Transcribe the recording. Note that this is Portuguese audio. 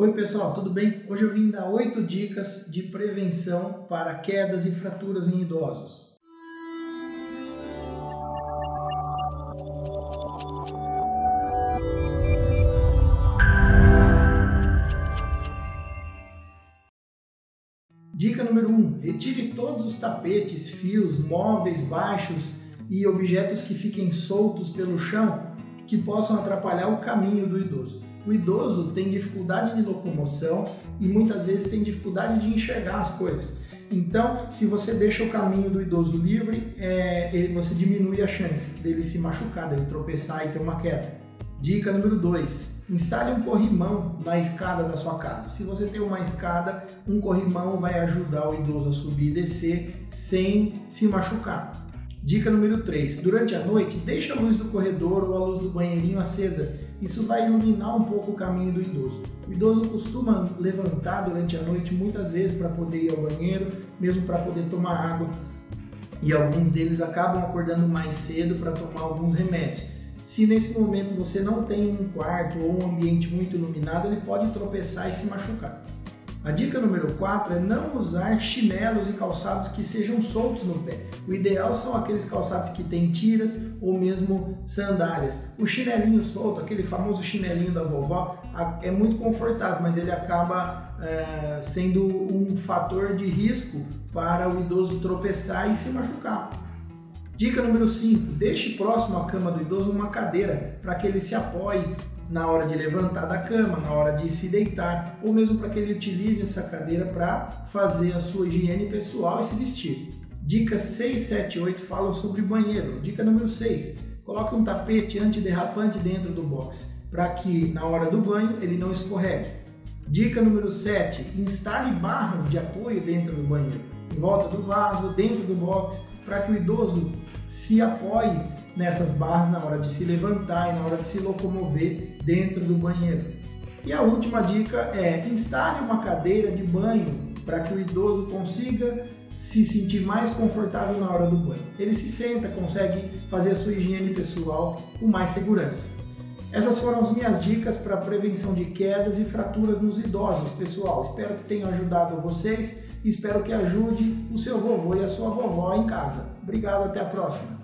Oi pessoal, tudo bem? Hoje eu vim dar oito dicas de prevenção para quedas e fraturas em idosos. Dica número 1: um, retire todos os tapetes, fios, móveis baixos e objetos que fiquem soltos pelo chão que possam atrapalhar o caminho do idoso. O idoso tem dificuldade de locomoção e muitas vezes tem dificuldade de enxergar as coisas. Então, se você deixa o caminho do idoso livre, é, ele, você diminui a chance dele se machucar, dele tropeçar e ter uma queda. Dica número 2: instale um corrimão na escada da sua casa. Se você tem uma escada, um corrimão vai ajudar o idoso a subir e descer sem se machucar. Dica número 3: durante a noite, deixe a luz do corredor ou a luz do banheirinho acesa isso vai iluminar um pouco o caminho do idoso. O idoso costuma levantar durante a noite muitas vezes para poder ir ao banheiro, mesmo para poder tomar água. E alguns deles acabam acordando mais cedo para tomar alguns remédios. Se nesse momento você não tem um quarto ou um ambiente muito iluminado, ele pode tropeçar e se machucar. A dica número 4 é não usar chinelos e calçados que sejam soltos no pé. O ideal são aqueles calçados que têm tiras ou mesmo sandálias. O chinelinho solto, aquele famoso chinelinho da vovó, é muito confortável, mas ele acaba é, sendo um fator de risco para o idoso tropeçar e se machucar. Dica número 5: deixe próximo à cama do idoso uma cadeira para que ele se apoie na hora de levantar da cama, na hora de se deitar, ou mesmo para que ele utilize essa cadeira para fazer a sua higiene pessoal e se vestir. Dicas 6, 7 e 8 falam sobre banheiro. Dica número 6: coloque um tapete antiderrapante dentro do box, para que na hora do banho ele não escorregue. Dica número 7: instale barras de apoio dentro do banheiro, em volta do vaso, dentro do box, para que o idoso se apoie nessas barras na hora de se levantar e na hora de se locomover dentro do banheiro. E a última dica é instale uma cadeira de banho para que o idoso consiga se sentir mais confortável na hora do banho. Ele se senta, consegue fazer a sua higiene pessoal com mais segurança. Essas foram as minhas dicas para prevenção de quedas e fraturas nos idosos, pessoal. Espero que tenham ajudado vocês e espero que ajude o seu vovô e a sua vovó em casa. Obrigado, até a próxima.